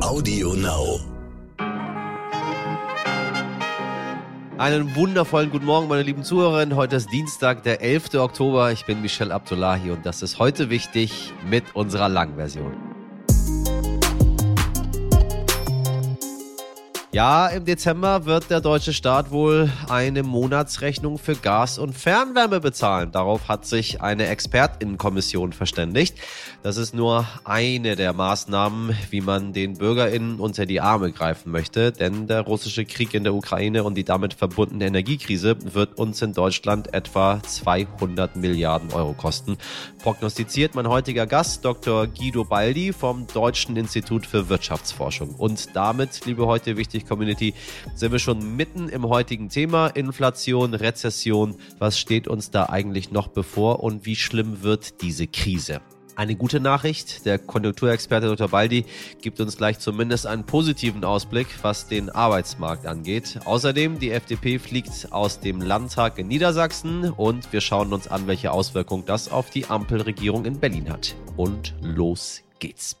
Audio Now. Einen wundervollen guten Morgen, meine lieben Zuhörerinnen. Heute ist Dienstag, der 11. Oktober. Ich bin Michel Abdullahi und das ist heute wichtig mit unserer Langversion. Ja, im Dezember wird der deutsche Staat wohl eine Monatsrechnung für Gas und Fernwärme bezahlen. Darauf hat sich eine Expertinnenkommission verständigt. Das ist nur eine der Maßnahmen, wie man den Bürgerinnen unter die Arme greifen möchte, denn der russische Krieg in der Ukraine und die damit verbundene Energiekrise wird uns in Deutschland etwa 200 Milliarden Euro kosten. Prognostiziert mein heutiger Gast, Dr. Guido Baldi vom Deutschen Institut für Wirtschaftsforschung. Und damit, liebe heute wichtig Community, sind wir schon mitten im heutigen Thema. Inflation, Rezession. Was steht uns da eigentlich noch bevor und wie schlimm wird diese Krise? Eine gute Nachricht, der Konjunkturexperte Dr. Baldi gibt uns gleich zumindest einen positiven Ausblick, was den Arbeitsmarkt angeht. Außerdem, die FDP fliegt aus dem Landtag in Niedersachsen und wir schauen uns an, welche Auswirkungen das auf die Ampelregierung in Berlin hat. Und los geht's.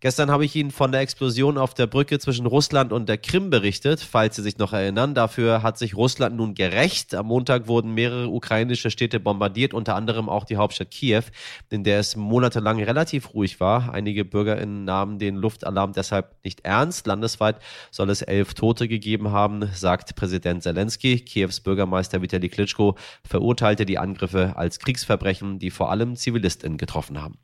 Gestern habe ich Ihnen von der Explosion auf der Brücke zwischen Russland und der Krim berichtet, falls Sie sich noch erinnern. Dafür hat sich Russland nun gerecht. Am Montag wurden mehrere ukrainische Städte bombardiert, unter anderem auch die Hauptstadt Kiew, in der es monatelang relativ ruhig war. Einige BürgerInnen nahmen den Luftalarm deshalb nicht ernst. Landesweit soll es elf Tote gegeben haben, sagt Präsident Zelensky. Kiews Bürgermeister Vitali Klitschko verurteilte die Angriffe als Kriegsverbrechen, die vor allem ZivilistInnen getroffen haben.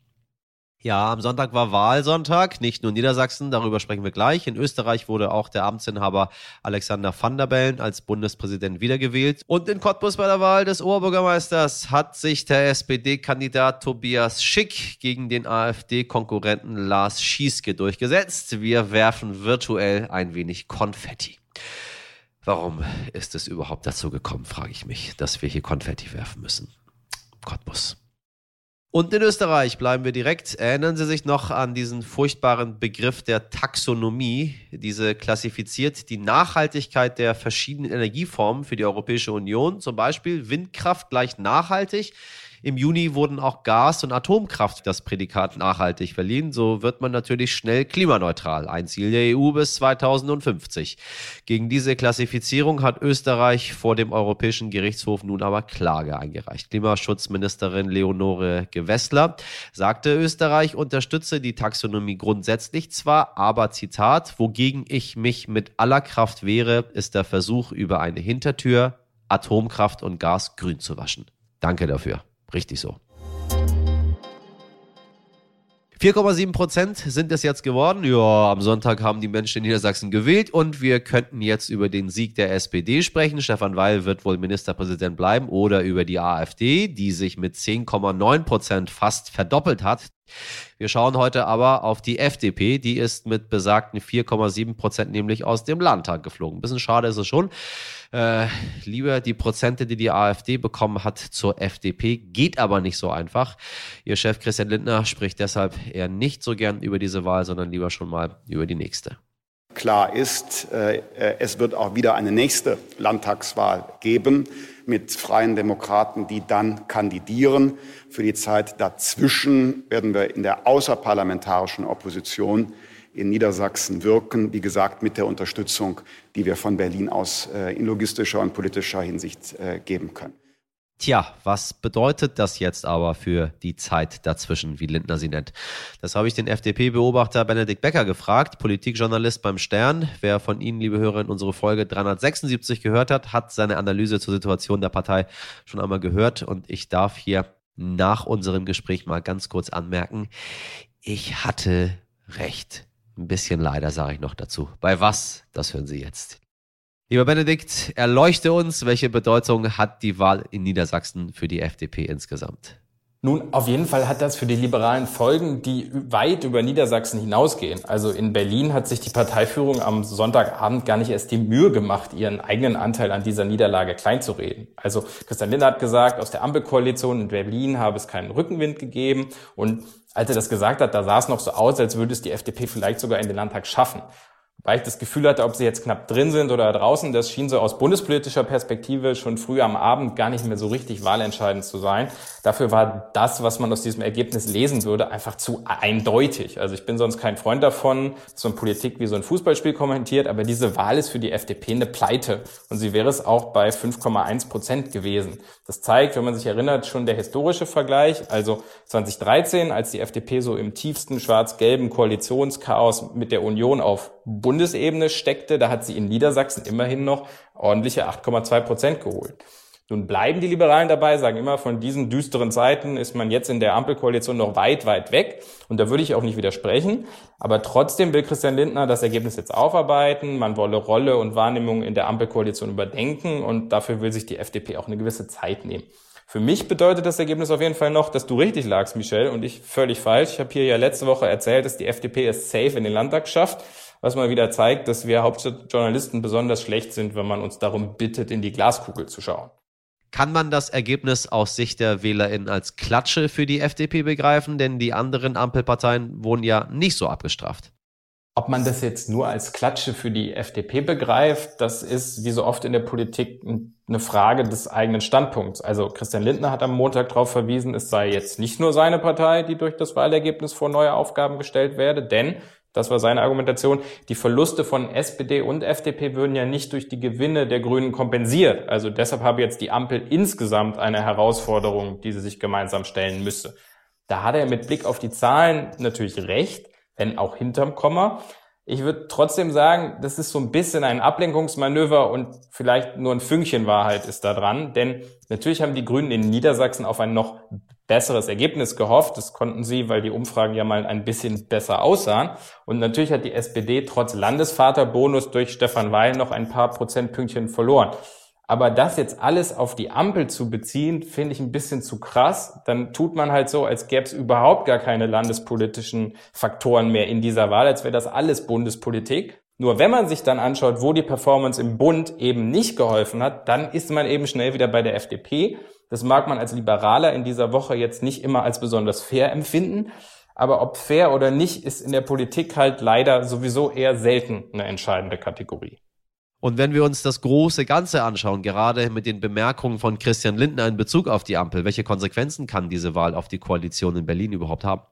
Ja, am Sonntag war Wahlsonntag, nicht nur Niedersachsen, darüber sprechen wir gleich. In Österreich wurde auch der Amtsinhaber Alexander van der Bellen als Bundespräsident wiedergewählt. Und in Cottbus bei der Wahl des Oberbürgermeisters hat sich der SPD-Kandidat Tobias Schick gegen den AfD-Konkurrenten Lars Schieske durchgesetzt. Wir werfen virtuell ein wenig Konfetti. Warum ist es überhaupt dazu gekommen, frage ich mich, dass wir hier Konfetti werfen müssen? Cottbus. Und in Österreich bleiben wir direkt. Erinnern Sie sich noch an diesen furchtbaren Begriff der Taxonomie? Diese klassifiziert die Nachhaltigkeit der verschiedenen Energieformen für die Europäische Union. Zum Beispiel Windkraft gleich nachhaltig. Im Juni wurden auch Gas- und Atomkraft das Prädikat nachhaltig verliehen. So wird man natürlich schnell klimaneutral. Ein Ziel der EU bis 2050. Gegen diese Klassifizierung hat Österreich vor dem Europäischen Gerichtshof nun aber Klage eingereicht. Klimaschutzministerin Leonore Gewessler sagte, Österreich unterstütze die Taxonomie grundsätzlich zwar, aber Zitat, wogegen ich mich mit aller Kraft wehre, ist der Versuch über eine Hintertür Atomkraft und Gas grün zu waschen. Danke dafür. Richtig so. 4,7 Prozent sind es jetzt geworden. Ja, am Sonntag haben die Menschen in Niedersachsen gewählt und wir könnten jetzt über den Sieg der SPD sprechen. Stefan Weil wird wohl Ministerpräsident bleiben oder über die AfD, die sich mit 10,9 Prozent fast verdoppelt hat. Wir schauen heute aber auf die FDP. Die ist mit besagten 4,7 Prozent nämlich aus dem Landtag geflogen. Ein bisschen schade ist es schon. Äh, lieber die Prozente, die die AfD bekommen hat, zur FDP. Geht aber nicht so einfach. Ihr Chef Christian Lindner spricht deshalb eher nicht so gern über diese Wahl, sondern lieber schon mal über die nächste. Klar ist, äh, es wird auch wieder eine nächste Landtagswahl geben mit freien Demokraten, die dann kandidieren. Für die Zeit dazwischen werden wir in der außerparlamentarischen Opposition in Niedersachsen wirken, wie gesagt, mit der Unterstützung, die wir von Berlin aus äh, in logistischer und politischer Hinsicht äh, geben können. Tja, was bedeutet das jetzt aber für die Zeit dazwischen, wie Lindner sie nennt? Das habe ich den FDP-Beobachter Benedikt Becker gefragt, Politikjournalist beim Stern. Wer von Ihnen, liebe Hörer, in unsere Folge 376 gehört hat, hat seine Analyse zur Situation der Partei schon einmal gehört. Und ich darf hier nach unserem Gespräch mal ganz kurz anmerken, ich hatte recht. Ein bisschen leider sage ich noch dazu. Bei was? Das hören Sie jetzt. Lieber Benedikt, erleuchte uns, welche Bedeutung hat die Wahl in Niedersachsen für die FDP insgesamt? Nun, auf jeden Fall hat das für die Liberalen Folgen, die weit über Niedersachsen hinausgehen. Also in Berlin hat sich die Parteiführung am Sonntagabend gar nicht erst die Mühe gemacht, ihren eigenen Anteil an dieser Niederlage kleinzureden. Also Christian Lindner hat gesagt, aus der Ampelkoalition in Berlin habe es keinen Rückenwind gegeben. Und als er das gesagt hat, da sah es noch so aus, als würde es die FDP vielleicht sogar in den Landtag schaffen. Weil ich das Gefühl hatte, ob sie jetzt knapp drin sind oder draußen, das schien so aus bundespolitischer Perspektive schon früh am Abend gar nicht mehr so richtig wahlentscheidend zu sein. Dafür war das, was man aus diesem Ergebnis lesen würde, einfach zu eindeutig. Also ich bin sonst kein Freund davon, so eine Politik wie so ein Fußballspiel kommentiert, aber diese Wahl ist für die FDP eine Pleite und sie wäre es auch bei 5,1 Prozent gewesen. Das zeigt, wenn man sich erinnert, schon der historische Vergleich. Also 2013, als die FDP so im tiefsten schwarz-gelben Koalitionschaos mit der Union auf Bundesebene steckte, da hat sie in Niedersachsen immerhin noch ordentliche 8,2 Prozent geholt. Nun bleiben die Liberalen dabei, sagen immer, von diesen düsteren Zeiten ist man jetzt in der Ampelkoalition noch weit, weit weg. Und da würde ich auch nicht widersprechen. Aber trotzdem will Christian Lindner das Ergebnis jetzt aufarbeiten. Man wolle Rolle und Wahrnehmung in der Ampelkoalition überdenken. Und dafür will sich die FDP auch eine gewisse Zeit nehmen. Für mich bedeutet das Ergebnis auf jeden Fall noch, dass du richtig lagst, Michel, und ich völlig falsch. Ich habe hier ja letzte Woche erzählt, dass die FDP es safe in den Landtag schafft was mal wieder zeigt, dass wir Hauptstadtjournalisten besonders schlecht sind, wenn man uns darum bittet, in die Glaskugel zu schauen. Kann man das Ergebnis aus Sicht der WählerInnen als Klatsche für die FDP begreifen? Denn die anderen Ampelparteien wurden ja nicht so abgestraft. Ob man das jetzt nur als Klatsche für die FDP begreift, das ist wie so oft in der Politik eine Frage des eigenen Standpunkts. Also Christian Lindner hat am Montag darauf verwiesen, es sei jetzt nicht nur seine Partei, die durch das Wahlergebnis vor neue Aufgaben gestellt werde, denn das war seine Argumentation. Die Verluste von SPD und FDP würden ja nicht durch die Gewinne der Grünen kompensiert. Also deshalb habe jetzt die Ampel insgesamt eine Herausforderung, die sie sich gemeinsam stellen müsse. Da hat er mit Blick auf die Zahlen natürlich recht, wenn auch hinterm Komma. Ich würde trotzdem sagen, das ist so ein bisschen ein Ablenkungsmanöver und vielleicht nur ein Fünkchen Wahrheit ist da dran. Denn natürlich haben die Grünen in Niedersachsen auf ein noch besseres Ergebnis gehofft. Das konnten sie, weil die Umfragen ja mal ein bisschen besser aussahen. Und natürlich hat die SPD trotz Landesvaterbonus durch Stefan Weil noch ein paar Prozentpünktchen verloren. Aber das jetzt alles auf die Ampel zu beziehen, finde ich ein bisschen zu krass. Dann tut man halt so, als gäbe es überhaupt gar keine landespolitischen Faktoren mehr in dieser Wahl, als wäre das alles Bundespolitik. Nur wenn man sich dann anschaut, wo die Performance im Bund eben nicht geholfen hat, dann ist man eben schnell wieder bei der FDP. Das mag man als Liberaler in dieser Woche jetzt nicht immer als besonders fair empfinden. Aber ob fair oder nicht, ist in der Politik halt leider sowieso eher selten eine entscheidende Kategorie. Und wenn wir uns das große Ganze anschauen, gerade mit den Bemerkungen von Christian Lindner in Bezug auf die Ampel, welche Konsequenzen kann diese Wahl auf die Koalition in Berlin überhaupt haben?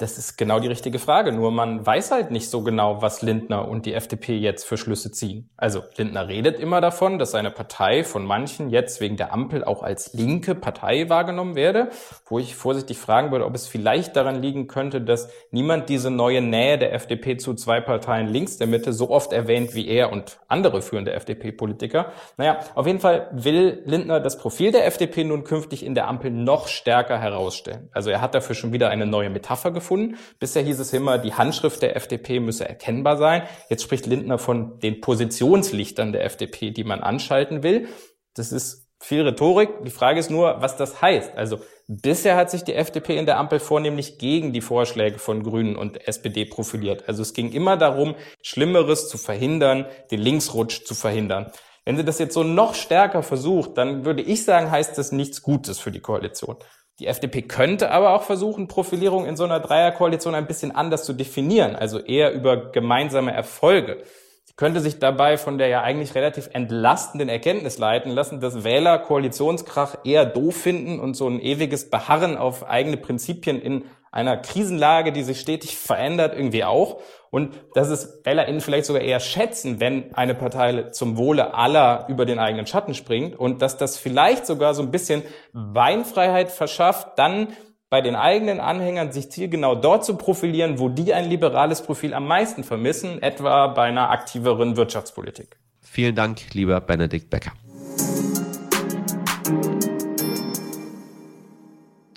Das ist genau die richtige Frage. Nur man weiß halt nicht so genau, was Lindner und die FDP jetzt für Schlüsse ziehen. Also Lindner redet immer davon, dass seine Partei von manchen jetzt wegen der Ampel auch als linke Partei wahrgenommen werde, wo ich vorsichtig fragen würde, ob es vielleicht daran liegen könnte, dass niemand diese neue Nähe der FDP zu zwei Parteien links der Mitte so oft erwähnt wie er und andere führende FDP-Politiker. Naja, auf jeden Fall will Lindner das Profil der FDP nun künftig in der Ampel noch stärker herausstellen. Also er hat dafür schon wieder eine neue Metapher gefunden gefunden. Bisher hieß es immer, die Handschrift der FDP müsse erkennbar sein. Jetzt spricht Lindner von den Positionslichtern der FDP, die man anschalten will. Das ist viel Rhetorik. Die Frage ist nur, was das heißt. Also bisher hat sich die FDP in der Ampel vornehmlich gegen die Vorschläge von Grünen und SPD profiliert. Also es ging immer darum, Schlimmeres zu verhindern, den Linksrutsch zu verhindern. Wenn sie das jetzt so noch stärker versucht, dann würde ich sagen, heißt das nichts Gutes für die Koalition. Die FDP könnte aber auch versuchen, Profilierung in so einer Dreierkoalition ein bisschen anders zu definieren, also eher über gemeinsame Erfolge. Sie könnte sich dabei von der ja eigentlich relativ entlastenden Erkenntnis leiten lassen, dass Wähler Koalitionskrach eher doof finden und so ein ewiges Beharren auf eigene Prinzipien in einer Krisenlage, die sich stetig verändert, irgendwie auch. Und dass es WählerInnen vielleicht sogar eher schätzen, wenn eine Partei zum Wohle aller über den eigenen Schatten springt und dass das vielleicht sogar so ein bisschen Beinfreiheit verschafft, dann bei den eigenen Anhängern sich zielgenau dort zu profilieren, wo die ein liberales Profil am meisten vermissen, etwa bei einer aktiveren Wirtschaftspolitik. Vielen Dank, lieber Benedikt Becker.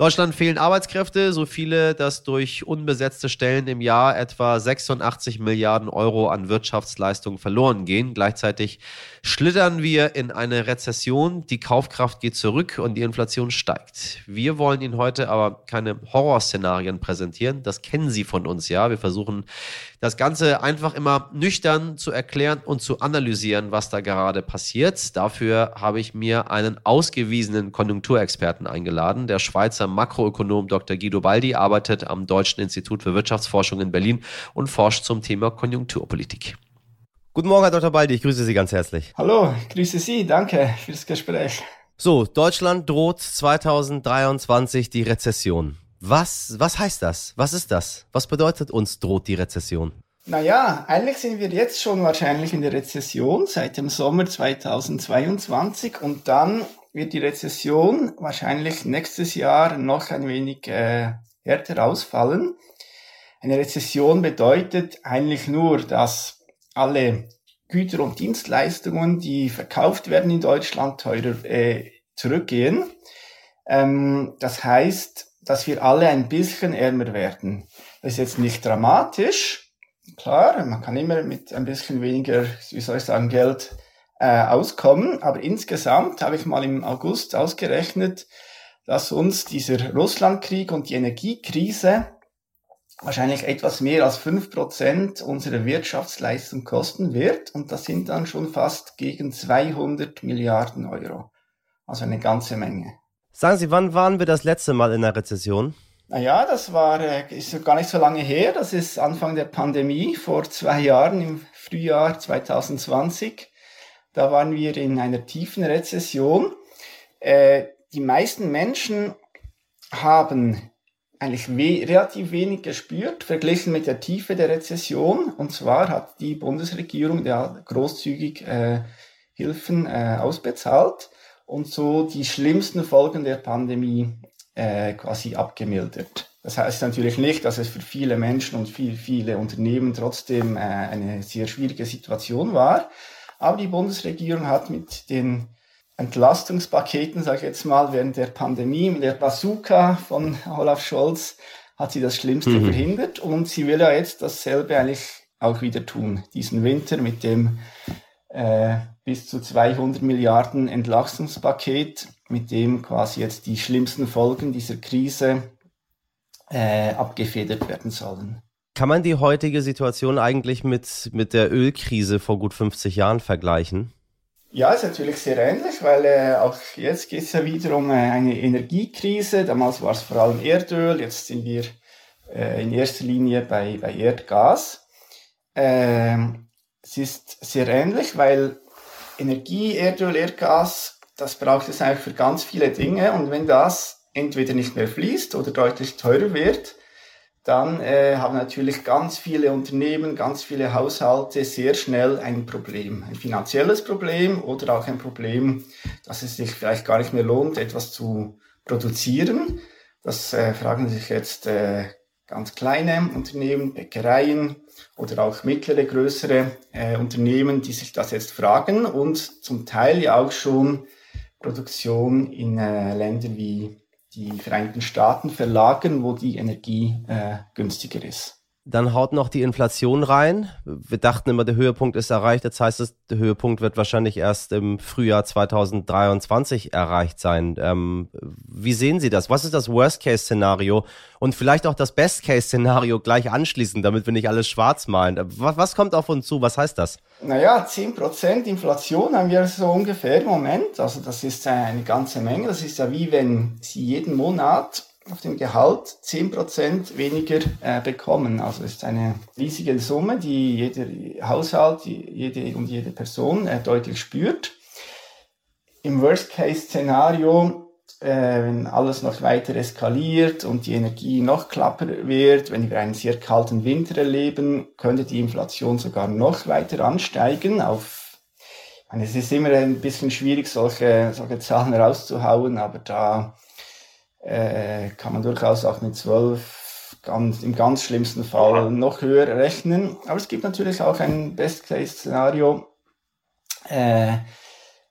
Deutschland fehlen Arbeitskräfte, so viele, dass durch unbesetzte Stellen im Jahr etwa 86 Milliarden Euro an Wirtschaftsleistung verloren gehen. Gleichzeitig schlittern wir in eine Rezession, die Kaufkraft geht zurück und die Inflation steigt. Wir wollen Ihnen heute aber keine Horrorszenarien präsentieren. Das kennen Sie von uns ja. Wir versuchen das Ganze einfach immer nüchtern zu erklären und zu analysieren, was da gerade passiert. Dafür habe ich mir einen ausgewiesenen Konjunkturexperten eingeladen. Der Schweizer Makroökonom Dr. Guido Baldi arbeitet am Deutschen Institut für Wirtschaftsforschung in Berlin und forscht zum Thema Konjunkturpolitik. Guten Morgen, Herr Dr. Baldi, ich grüße Sie ganz herzlich. Hallo, ich grüße Sie, danke fürs Gespräch. So, Deutschland droht 2023 die Rezession. Was, was heißt das? Was ist das? Was bedeutet uns droht die Rezession? Naja, eigentlich sind wir jetzt schon wahrscheinlich in der Rezession seit dem Sommer 2022 und dann wird die Rezession wahrscheinlich nächstes Jahr noch ein wenig äh, härter ausfallen. Eine Rezession bedeutet eigentlich nur, dass alle Güter und Dienstleistungen, die verkauft werden in Deutschland, teurer äh, zurückgehen. Ähm, das heißt, dass wir alle ein bisschen ärmer werden. Das ist jetzt nicht dramatisch. Klar, man kann immer mit ein bisschen weniger, wie soll ich sagen, Geld äh, auskommen. Aber insgesamt habe ich mal im August ausgerechnet, dass uns dieser Russlandkrieg und die Energiekrise wahrscheinlich etwas mehr als fünf Prozent unserer Wirtschaftsleistung kosten wird. Und das sind dann schon fast gegen 200 Milliarden Euro. Also eine ganze Menge. Sagen Sie, wann waren wir das letzte Mal in der Rezession? Naja, das war, äh, ist gar nicht so lange her. Das ist Anfang der Pandemie, vor zwei Jahren, im Frühjahr 2020. Da waren wir in einer tiefen Rezession. Äh, die meisten Menschen haben eigentlich we relativ wenig gespürt, verglichen mit der Tiefe der Rezession. Und zwar hat die Bundesregierung ja großzügig äh, Hilfen äh, ausbezahlt und so die schlimmsten Folgen der Pandemie äh, quasi abgemildert. Das heißt natürlich nicht, dass es für viele Menschen und viel, viele Unternehmen trotzdem äh, eine sehr schwierige Situation war. Aber die Bundesregierung hat mit den Entlastungspaketen, sage ich jetzt mal, während der Pandemie, mit der Bazooka von Olaf Scholz, hat sie das Schlimmste mhm. verhindert und sie will ja jetzt dasselbe eigentlich auch wieder tun. Diesen Winter mit dem äh, bis zu 200 Milliarden Entlastungspaket, mit dem quasi jetzt die schlimmsten Folgen dieser Krise äh, abgefedert werden sollen. Kann man die heutige Situation eigentlich mit, mit der Ölkrise vor gut 50 Jahren vergleichen? Ja, ist natürlich sehr ähnlich, weil äh, auch jetzt geht es ja wieder um äh, eine Energiekrise. Damals war es vor allem Erdöl, jetzt sind wir äh, in erster Linie bei, bei Erdgas. Ähm, es ist sehr ähnlich, weil Energie, Erdöl, Erdgas, das braucht es eigentlich für ganz viele Dinge. Und wenn das entweder nicht mehr fließt oder deutlich teurer wird, dann äh, haben natürlich ganz viele Unternehmen, ganz viele Haushalte sehr schnell ein Problem. Ein finanzielles Problem oder auch ein Problem, dass es sich vielleicht gar nicht mehr lohnt, etwas zu produzieren. Das äh, fragen sich jetzt äh, ganz kleine Unternehmen, Bäckereien oder auch mittlere, größere äh, Unternehmen, die sich das jetzt fragen und zum Teil ja auch schon Produktion in äh, Ländern wie die Vereinigten Staaten verlagern, wo die Energie äh, günstiger ist. Dann haut noch die Inflation rein. Wir dachten immer, der Höhepunkt ist erreicht. Jetzt heißt es, der Höhepunkt wird wahrscheinlich erst im Frühjahr 2023 erreicht sein. Ähm, wie sehen Sie das? Was ist das Worst-Case-Szenario? Und vielleicht auch das Best-Case-Szenario gleich anschließen, damit wir nicht alles schwarz malen. Was, was kommt auf uns zu? Was heißt das? Naja, 10% Inflation haben wir so ungefähr im Moment. Also das ist eine ganze Menge. Das ist ja wie wenn Sie jeden Monat auf dem Gehalt 10% weniger äh, bekommen. Also es ist eine riesige Summe, die jeder Haushalt jede und jede Person äh, deutlich spürt. Im Worst-Case-Szenario, äh, wenn alles noch weiter eskaliert und die Energie noch klapper wird, wenn wir einen sehr kalten Winter erleben, könnte die Inflation sogar noch weiter ansteigen auf es ist immer ein bisschen schwierig, solche, solche Zahlen rauszuhauen, aber da äh, kann man durchaus auch mit 12 ganz, im ganz schlimmsten Fall noch höher rechnen. Aber es gibt natürlich auch ein Best-Case-Szenario, äh,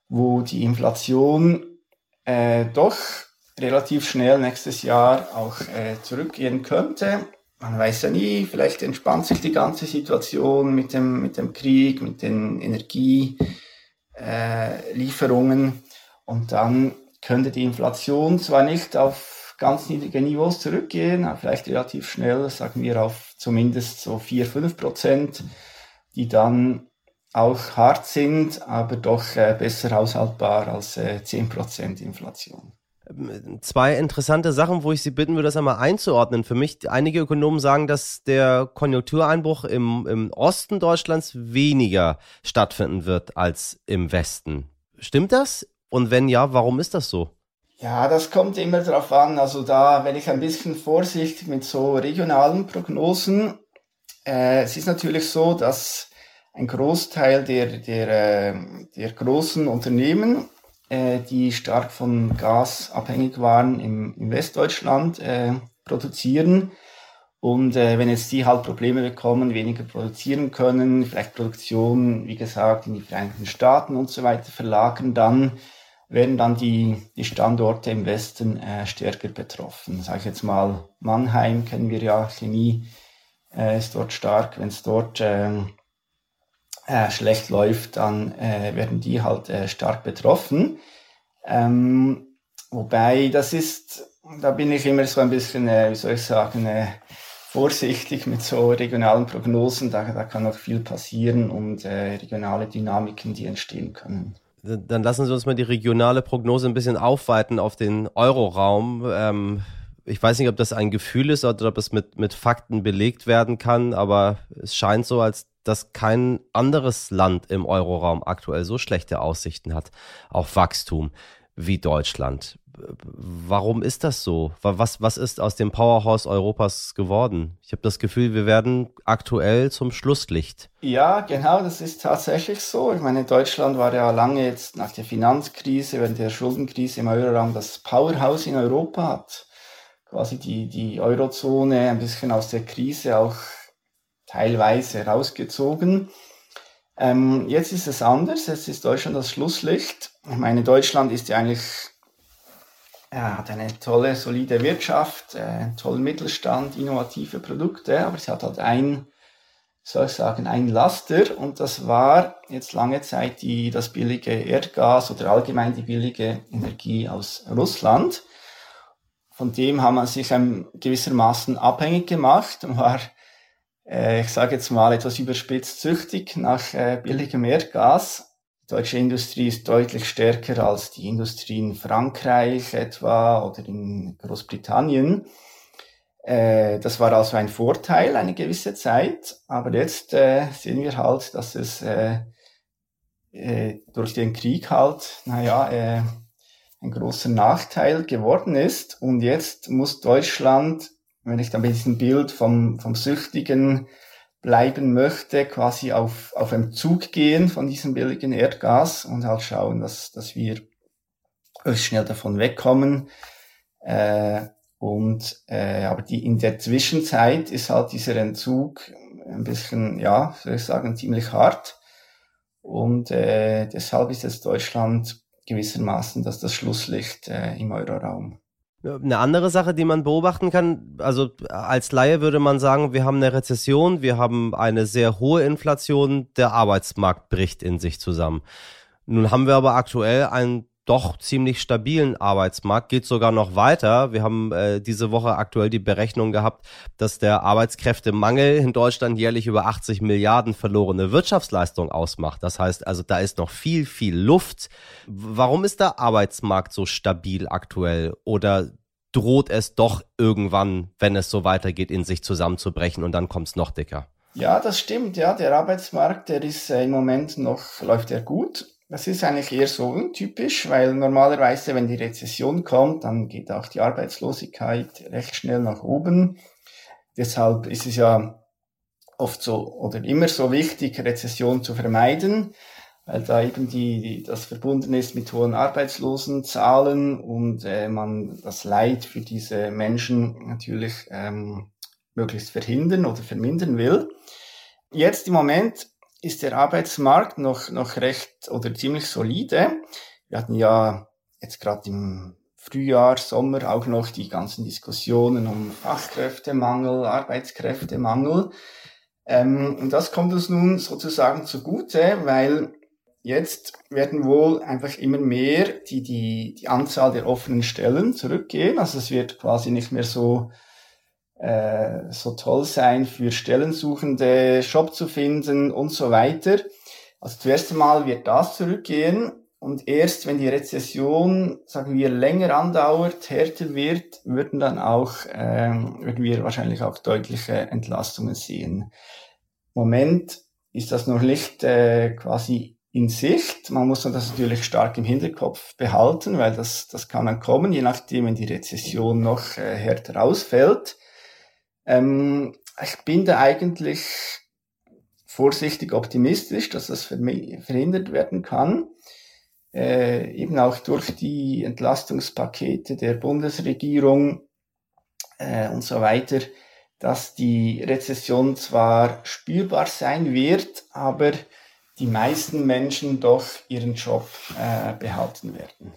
wo die Inflation äh, doch relativ schnell nächstes Jahr auch äh, zurückgehen könnte. Man weiß ja nie, vielleicht entspannt sich die ganze Situation mit dem, mit dem Krieg, mit den Energielieferungen äh, und dann könnte die Inflation zwar nicht auf ganz niedrige Niveaus zurückgehen, aber vielleicht relativ schnell, sagen wir auf zumindest so 4, 5 Prozent, die dann auch hart sind, aber doch äh, besser haushaltbar als äh, 10 Prozent Inflation. Zwei interessante Sachen, wo ich Sie bitten würde, das einmal einzuordnen. Für mich, einige Ökonomen sagen, dass der Konjunktureinbruch im, im Osten Deutschlands weniger stattfinden wird als im Westen. Stimmt das? Und wenn ja, warum ist das so? Ja, das kommt immer darauf an. Also da wenn ich ein bisschen vorsichtig mit so regionalen Prognosen. Äh, es ist natürlich so, dass ein Großteil der, der, äh, der großen Unternehmen äh, die stark von Gas abhängig waren im, im Westdeutschland, äh, produzieren. Und äh, wenn jetzt die halt Probleme bekommen, weniger produzieren können, vielleicht Produktion, wie gesagt, in die Vereinigten Staaten und so weiter verlagern, dann werden dann die, die Standorte im Westen äh, stärker betroffen. Sag ich jetzt mal, Mannheim kennen wir ja, Chemie äh, ist dort stark. Wenn es dort äh, äh, schlecht läuft, dann äh, werden die halt äh, stark betroffen. Ähm, wobei das ist, da bin ich immer so ein bisschen, äh, wie soll ich sagen, vorsichtig mit so regionalen Prognosen. Da, da kann noch viel passieren und regionale Dynamiken, die entstehen können. Dann lassen Sie uns mal die regionale Prognose ein bisschen aufweiten auf den Euroraum. Ähm ich weiß nicht, ob das ein Gefühl ist oder ob es mit, mit Fakten belegt werden kann, aber es scheint so, als dass kein anderes Land im Euroraum aktuell so schlechte Aussichten hat auf Wachstum wie Deutschland. Warum ist das so? Was, was ist aus dem Powerhouse Europas geworden? Ich habe das Gefühl, wir werden aktuell zum Schlusslicht. Ja, genau, das ist tatsächlich so. Ich meine, Deutschland war ja lange jetzt nach der Finanzkrise, während der Schuldenkrise im Euroraum das Powerhouse in Europa hat quasi die, die Eurozone ein bisschen aus der Krise auch teilweise rausgezogen. Ähm, jetzt ist es anders, jetzt ist Deutschland das Schlusslicht. Ich meine, Deutschland ist ja eigentlich, ja, hat eine tolle, solide Wirtschaft, äh, tollen Mittelstand, innovative Produkte, aber es hat halt ein, soll ich sagen, ein Laster und das war jetzt lange Zeit die, das billige Erdgas oder allgemein die billige Energie aus Russland. Von dem haben wir sich gewissermaßen abhängig gemacht und war äh, ich sage jetzt mal etwas überspitzt, süchtig nach äh, billigem Erdgas. Deutsche Industrie ist deutlich stärker als die Industrie in Frankreich etwa oder in Großbritannien. Äh, das war also ein Vorteil eine gewisse Zeit, aber jetzt äh, sehen wir halt, dass es äh, äh, durch den Krieg halt, naja, äh, ein großer Nachteil geworden ist. Und jetzt muss Deutschland wenn ich dann bei diesem Bild vom, vom Süchtigen bleiben möchte, quasi auf, auf einem Zug gehen von diesem billigen Erdgas und halt schauen, dass, dass wir schnell davon wegkommen. Äh, und äh, aber die in der Zwischenzeit ist halt dieser Entzug ein bisschen, ja, soll ich sagen, ziemlich hart. Und äh, deshalb ist jetzt Deutschland gewissermaßen das, das Schlusslicht äh, im Euroraum. Eine andere Sache, die man beobachten kann, also als Laie würde man sagen, wir haben eine Rezession, wir haben eine sehr hohe Inflation, der Arbeitsmarkt bricht in sich zusammen. Nun haben wir aber aktuell einen doch ziemlich stabilen Arbeitsmarkt, geht sogar noch weiter. Wir haben äh, diese Woche aktuell die Berechnung gehabt, dass der Arbeitskräftemangel in Deutschland jährlich über 80 Milliarden verlorene Wirtschaftsleistung ausmacht. Das heißt also, da ist noch viel, viel Luft. Warum ist der Arbeitsmarkt so stabil aktuell? Oder droht es doch irgendwann, wenn es so weitergeht, in sich zusammenzubrechen und dann kommt es noch dicker? Ja, das stimmt. Ja, der Arbeitsmarkt, der ist äh, im Moment noch, läuft er gut. Das ist eigentlich eher so untypisch, weil normalerweise, wenn die Rezession kommt, dann geht auch die Arbeitslosigkeit recht schnell nach oben. Deshalb ist es ja oft so oder immer so wichtig, Rezession zu vermeiden, weil da eben die, die das verbunden ist mit hohen Arbeitslosenzahlen und äh, man das Leid für diese Menschen natürlich ähm, möglichst verhindern oder vermindern will. Jetzt im Moment ist der Arbeitsmarkt noch, noch recht oder ziemlich solide. Wir hatten ja jetzt gerade im Frühjahr, Sommer auch noch die ganzen Diskussionen um Fachkräftemangel, Arbeitskräftemangel. Ähm, und das kommt uns nun sozusagen zugute, weil jetzt werden wohl einfach immer mehr die, die, die Anzahl der offenen Stellen zurückgehen. Also es wird quasi nicht mehr so äh, so toll sein für Stellensuchende, Job zu finden und so weiter. Also zuerst einmal wird das zurückgehen und erst wenn die Rezession, sagen wir, länger andauert, härter wird, würden dann auch, ähm, würden wir wahrscheinlich auch deutliche Entlastungen sehen. Moment ist das noch nicht äh, quasi in Sicht. Man muss das natürlich stark im Hinterkopf behalten, weil das, das kann dann kommen, je nachdem, wenn die Rezession noch äh, härter ausfällt. Ähm, ich bin da eigentlich vorsichtig optimistisch, dass das verhindert werden kann äh, eben auch durch die Entlastungspakete der Bundesregierung äh, und so weiter, dass die Rezession zwar spürbar sein wird, aber die meisten Menschen doch ihren Job äh, behalten werden.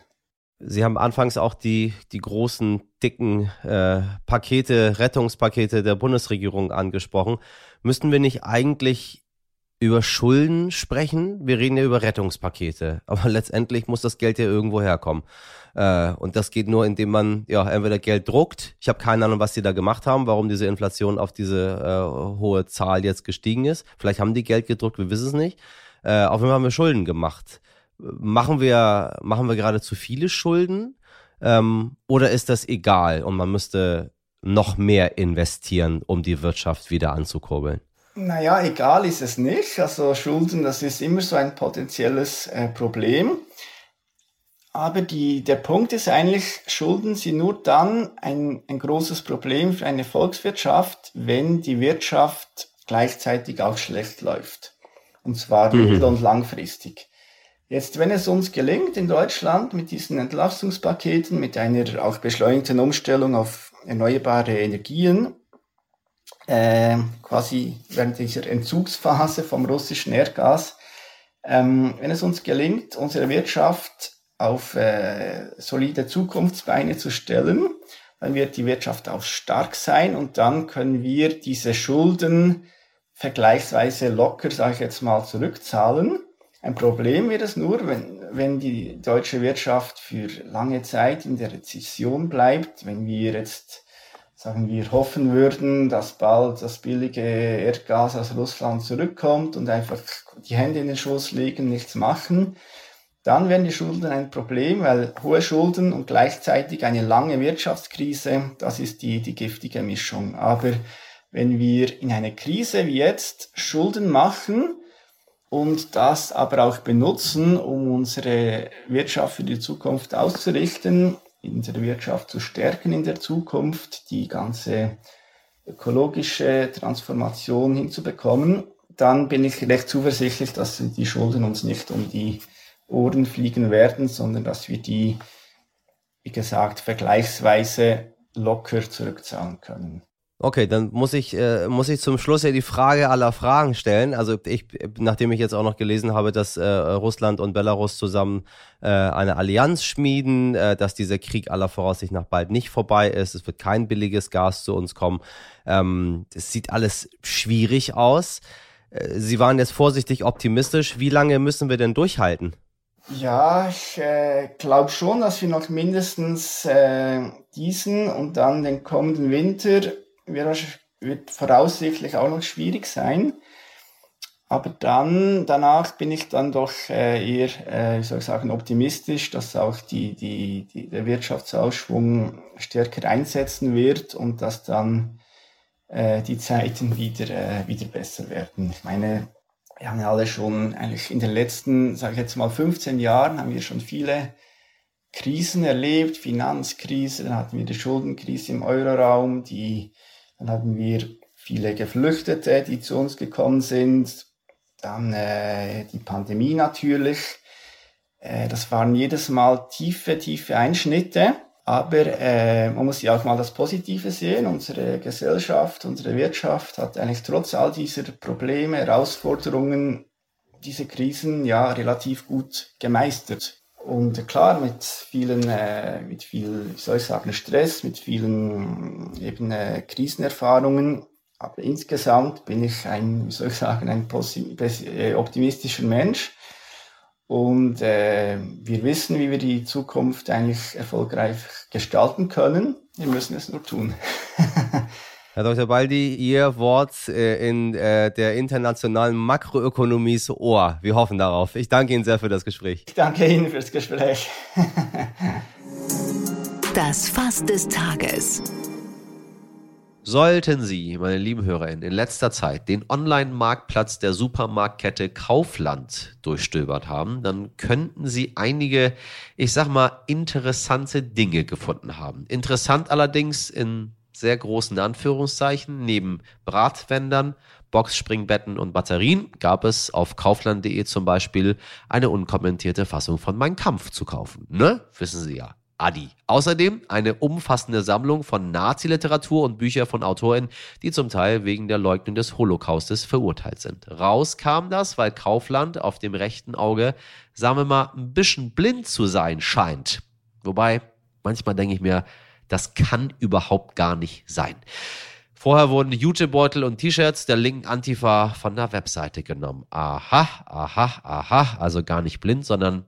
Sie haben anfangs auch die, die großen, dicken äh, Pakete, Rettungspakete der Bundesregierung angesprochen. Müssten wir nicht eigentlich über Schulden sprechen. Wir reden ja über Rettungspakete. Aber letztendlich muss das Geld ja irgendwo herkommen. Äh, und das geht nur, indem man ja entweder Geld druckt. Ich habe keine Ahnung, was die da gemacht haben, warum diese Inflation auf diese äh, hohe Zahl jetzt gestiegen ist. Vielleicht haben die Geld gedruckt, wir wissen es nicht. Äh, auf jeden Fall haben wir Schulden gemacht. Machen wir, machen wir gerade zu viele Schulden? Ähm, oder ist das egal und man müsste noch mehr investieren, um die Wirtschaft wieder anzukurbeln? Naja, egal ist es nicht. Also Schulden, das ist immer so ein potenzielles äh, Problem. Aber die, der Punkt ist eigentlich, Schulden sind nur dann ein, ein großes Problem für eine Volkswirtschaft, wenn die Wirtschaft gleichzeitig auch schlecht läuft. Und zwar mhm. mittel- und langfristig. Jetzt, wenn es uns gelingt in Deutschland mit diesen Entlastungspaketen, mit einer auch beschleunigten Umstellung auf erneuerbare Energien, äh, quasi während dieser Entzugsphase vom russischen Erdgas, ähm, wenn es uns gelingt, unsere Wirtschaft auf äh, solide Zukunftsbeine zu stellen, dann wird die Wirtschaft auch stark sein und dann können wir diese Schulden vergleichsweise locker, sage ich jetzt mal, zurückzahlen. Ein Problem wird es nur, wenn, wenn die deutsche Wirtschaft für lange Zeit in der Rezession bleibt, wenn wir jetzt sagen wir, hoffen würden, dass bald das billige Erdgas aus Russland zurückkommt und einfach die Hände in den Schoß legen, nichts machen, dann wären die Schulden ein Problem, weil hohe Schulden und gleichzeitig eine lange Wirtschaftskrise, das ist die, die giftige Mischung. Aber wenn wir in einer Krise wie jetzt Schulden machen und das aber auch benutzen, um unsere Wirtschaft für die Zukunft auszurichten, unsere Wirtschaft zu stärken in der Zukunft, die ganze ökologische Transformation hinzubekommen, dann bin ich recht zuversichtlich, dass die Schulden uns nicht um die Ohren fliegen werden, sondern dass wir die, wie gesagt, vergleichsweise locker zurückzahlen können. Okay, dann muss ich, äh, muss ich zum Schluss ja die Frage aller Fragen stellen. Also ich, nachdem ich jetzt auch noch gelesen habe, dass äh, Russland und Belarus zusammen äh, eine Allianz schmieden, äh, dass dieser Krieg aller Voraussicht nach bald nicht vorbei ist, es wird kein billiges Gas zu uns kommen. Ähm, es sieht alles schwierig aus. Äh, Sie waren jetzt vorsichtig optimistisch. Wie lange müssen wir denn durchhalten? Ja, ich äh, glaube schon, dass wir noch mindestens äh, diesen und dann den kommenden Winter wird, wird voraussichtlich auch noch schwierig sein. Aber dann, danach bin ich dann doch äh, eher, äh, wie soll ich sagen, optimistisch, dass auch die, die, die, der Wirtschaftsausschwung stärker einsetzen wird und dass dann äh, die Zeiten wieder, äh, wieder besser werden. Ich meine, wir haben ja alle schon eigentlich in den letzten, sage ich jetzt mal, 15 Jahren haben wir schon viele Krisen erlebt, Finanzkrise, dann hatten wir die Schuldenkrise im Euroraum, die dann hatten wir viele Geflüchtete, die zu uns gekommen sind. Dann äh, die Pandemie natürlich. Äh, das waren jedes Mal tiefe, tiefe Einschnitte. Aber äh, man muss ja auch mal das Positive sehen. Unsere Gesellschaft, unsere Wirtschaft hat eigentlich trotz all dieser Probleme, Herausforderungen, diese Krisen ja relativ gut gemeistert. Und klar, mit vielen, äh, mit viel, wie soll ich sagen, Stress, mit vielen eben äh, Krisenerfahrungen. Aber insgesamt bin ich ein, wie soll ich sagen, ein äh, optimistischer Mensch. Und äh, wir wissen, wie wir die Zukunft eigentlich erfolgreich gestalten können. Wir müssen es nur tun. Herr Dr. Baldi, Ihr Wort äh, in äh, der internationalen Makroökonomie ist Ohr. Wir hoffen darauf. Ich danke Ihnen sehr für das Gespräch. Ich danke Ihnen fürs Gespräch. Das Fass des Tages. Sollten Sie, meine lieben HörerInnen, in letzter Zeit den Online-Marktplatz der Supermarktkette Kaufland durchstöbert haben, dann könnten Sie einige, ich sag mal, interessante Dinge gefunden haben. Interessant allerdings in sehr großen Anführungszeichen. Neben Bratwändern, Boxspringbetten und Batterien gab es auf kaufland.de zum Beispiel eine unkommentierte Fassung von Mein Kampf zu kaufen. Ne? Wissen Sie ja. Adi. Außerdem eine umfassende Sammlung von Nazi-Literatur und Bücher von Autoren, die zum Teil wegen der Leugnung des Holocaustes verurteilt sind. Raus kam das, weil Kaufland auf dem rechten Auge, sagen wir mal, ein bisschen blind zu sein scheint. Wobei, manchmal denke ich mir, das kann überhaupt gar nicht sein. Vorher wurden Jutebeutel und T-Shirts der linken Antifa von der Webseite genommen. Aha, aha, aha. Also gar nicht blind, sondern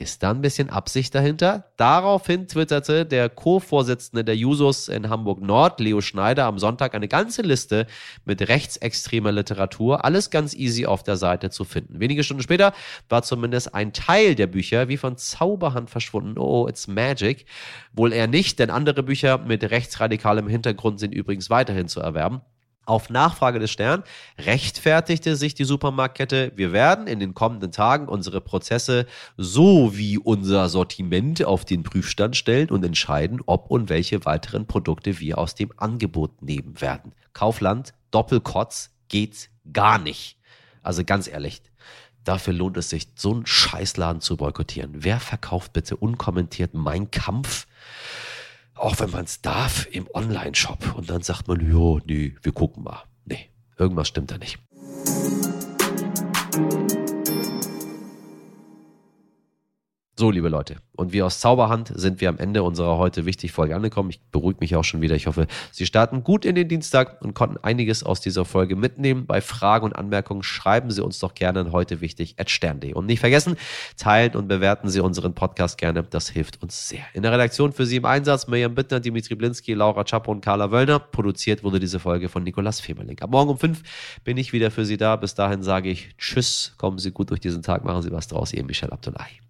ist da ein bisschen Absicht dahinter? Daraufhin twitterte der Co-Vorsitzende der Jusos in Hamburg Nord, Leo Schneider, am Sonntag eine ganze Liste mit rechtsextremer Literatur. Alles ganz easy auf der Seite zu finden. Wenige Stunden später war zumindest ein Teil der Bücher wie von Zauberhand verschwunden. Oh, it's magic. Wohl eher nicht, denn andere Bücher mit rechtsradikalem Hintergrund sind übrigens weiterhin zu erwerben. Auf Nachfrage des Stern rechtfertigte sich die Supermarktkette, wir werden in den kommenden Tagen unsere Prozesse sowie unser Sortiment auf den Prüfstand stellen und entscheiden, ob und welche weiteren Produkte wir aus dem Angebot nehmen werden. Kaufland, Doppelkotz geht gar nicht. Also ganz ehrlich, dafür lohnt es sich, so einen Scheißladen zu boykottieren. Wer verkauft bitte unkommentiert Mein Kampf? Auch wenn man es darf, im Online-Shop. Und dann sagt man, jo, nee, wir gucken mal. Nee, irgendwas stimmt da nicht. So, liebe Leute, und wie aus Zauberhand sind wir am Ende unserer heute wichtig Folge angekommen. Ich beruhige mich auch schon wieder. Ich hoffe, Sie starten gut in den Dienstag und konnten einiges aus dieser Folge mitnehmen. Bei Fragen und Anmerkungen schreiben Sie uns doch gerne an heute wichtig at stern.de. Und nicht vergessen, teilen und bewerten Sie unseren Podcast gerne. Das hilft uns sehr. In der Redaktion für Sie im Einsatz Mirjam Bittner, Dimitri Blinski, Laura Czapo und Carla Wöllner. Produziert wurde diese Folge von Nikolas Femerling. Ab morgen um fünf bin ich wieder für Sie da. Bis dahin sage ich Tschüss, kommen Sie gut durch diesen Tag, machen Sie was draus. Ihr Michel Abdullahi.